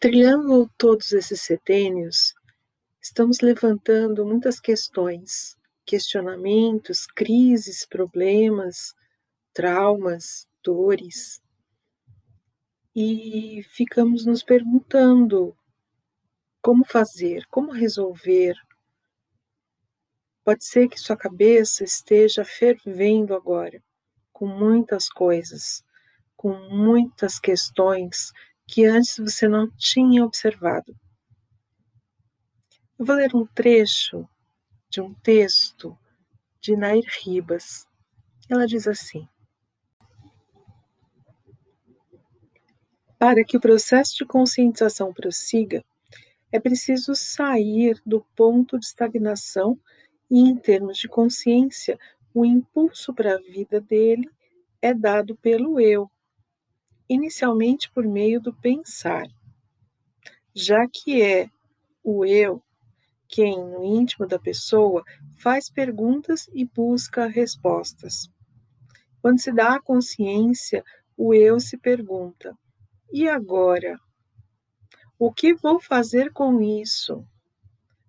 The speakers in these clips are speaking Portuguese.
Trilhando todos esses setênios, estamos levantando muitas questões, questionamentos, crises, problemas, traumas, dores. E ficamos nos perguntando como fazer, como resolver. Pode ser que sua cabeça esteja fervendo agora, com muitas coisas, com muitas questões que antes você não tinha observado. Eu vou ler um trecho de um texto de Nair Ribas. Ela diz assim: Para que o processo de conscientização prossiga, é preciso sair do ponto de estagnação e, em termos de consciência, o impulso para a vida dele é dado pelo eu, inicialmente por meio do pensar, já que é o eu quem, no íntimo da pessoa, faz perguntas e busca respostas. Quando se dá a consciência, o eu se pergunta: e agora? O que vou fazer com isso?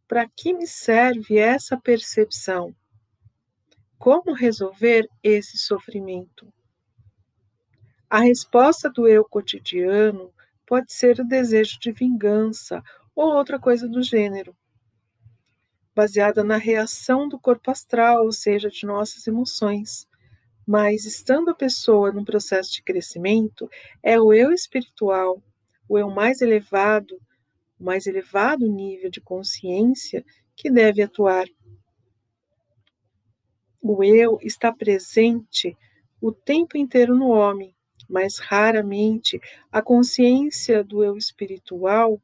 Para que me serve essa percepção? Como resolver esse sofrimento? A resposta do eu cotidiano pode ser o desejo de vingança ou outra coisa do gênero, baseada na reação do corpo astral, ou seja, de nossas emoções. Mas estando a pessoa num processo de crescimento, é o eu espiritual, o eu mais elevado, o mais elevado nível de consciência que deve atuar. O eu está presente o tempo inteiro no homem, mas raramente a consciência do eu espiritual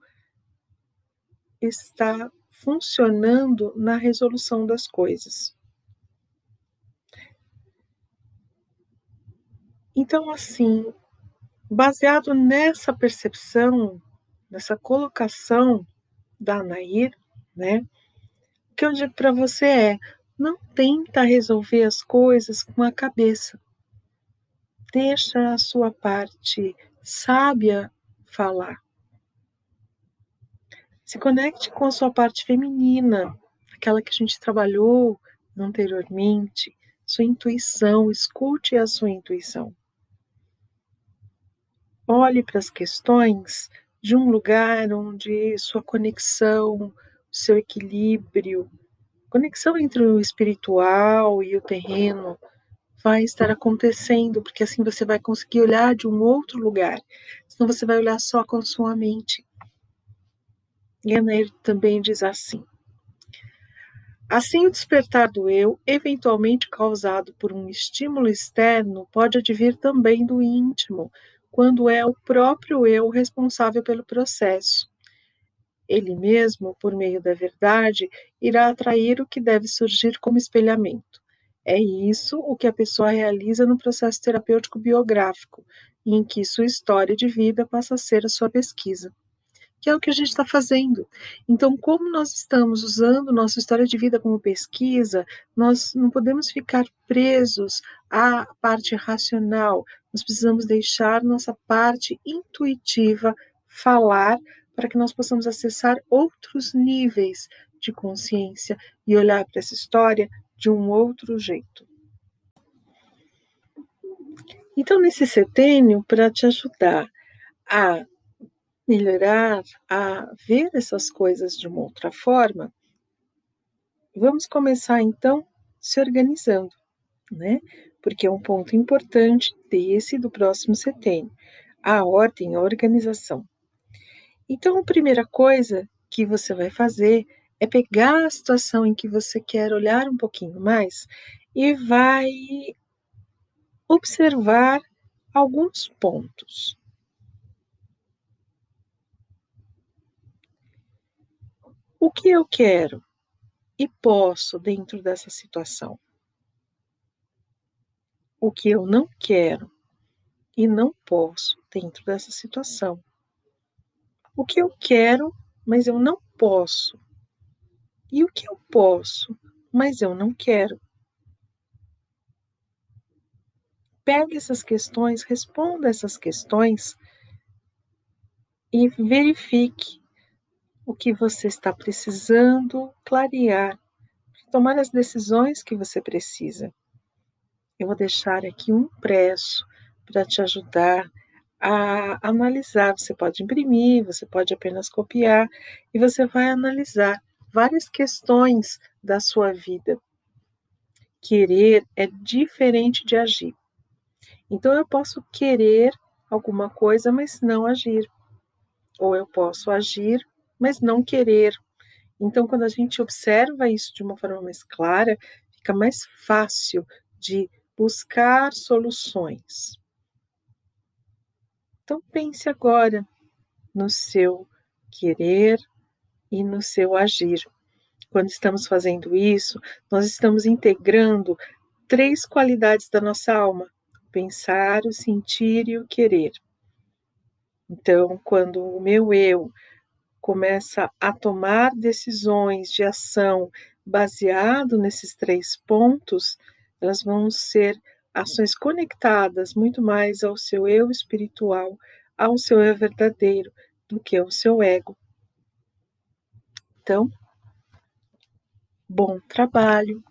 está funcionando na resolução das coisas. Então, assim, baseado nessa percepção, nessa colocação da Anair, né, o que eu digo para você é: não tenta resolver as coisas com a cabeça deixa a sua parte sábia falar. Se conecte com a sua parte feminina, aquela que a gente trabalhou anteriormente, sua intuição, escute a sua intuição. Olhe para as questões de um lugar onde sua conexão, seu equilíbrio, conexão entre o espiritual e o terreno vai estar acontecendo, porque assim você vai conseguir olhar de um outro lugar, senão você vai olhar só com sua mente. Anair também diz assim: Assim, o despertar do eu, eventualmente causado por um estímulo externo, pode advir também do íntimo, quando é o próprio eu responsável pelo processo. Ele mesmo, por meio da verdade, irá atrair o que deve surgir como espelhamento. É isso o que a pessoa realiza no processo terapêutico biográfico, em que sua história de vida passa a ser a sua pesquisa. Que é o que a gente está fazendo. Então, como nós estamos usando nossa história de vida como pesquisa, nós não podemos ficar presos à parte racional, nós precisamos deixar nossa parte intuitiva falar para que nós possamos acessar outros níveis de consciência e olhar para essa história de um outro jeito. Então, nesse setênio, para te ajudar a melhorar, a ver essas coisas de uma outra forma, vamos começar então se organizando, né? Porque é um ponto importante desse do próximo setênio, a ordem, a organização. Então, a primeira coisa que você vai fazer é pegar a situação em que você quer olhar um pouquinho mais e vai observar alguns pontos. O que eu quero e posso dentro dessa situação? O que eu não quero e não posso dentro dessa situação? O que eu quero, mas eu não posso e o que eu posso, mas eu não quero? Pegue essas questões, responda essas questões e verifique o que você está precisando clarear, tomar as decisões que você precisa. Eu vou deixar aqui um impresso para te ajudar a analisar. Você pode imprimir, você pode apenas copiar e você vai analisar várias questões da sua vida. Querer é diferente de agir. Então eu posso querer alguma coisa, mas não agir. Ou eu posso agir, mas não querer. Então, quando a gente observa isso de uma forma mais clara, fica mais fácil de buscar soluções. Então pense agora no seu querer e no seu agir. Quando estamos fazendo isso, nós estamos integrando três qualidades da nossa alma: o pensar, o sentir e o querer. Então, quando o meu eu começa a tomar decisões de ação baseado nesses três pontos, elas vão ser ações conectadas muito mais ao seu eu espiritual, ao seu eu verdadeiro, do que ao seu ego. Então, bom trabalho.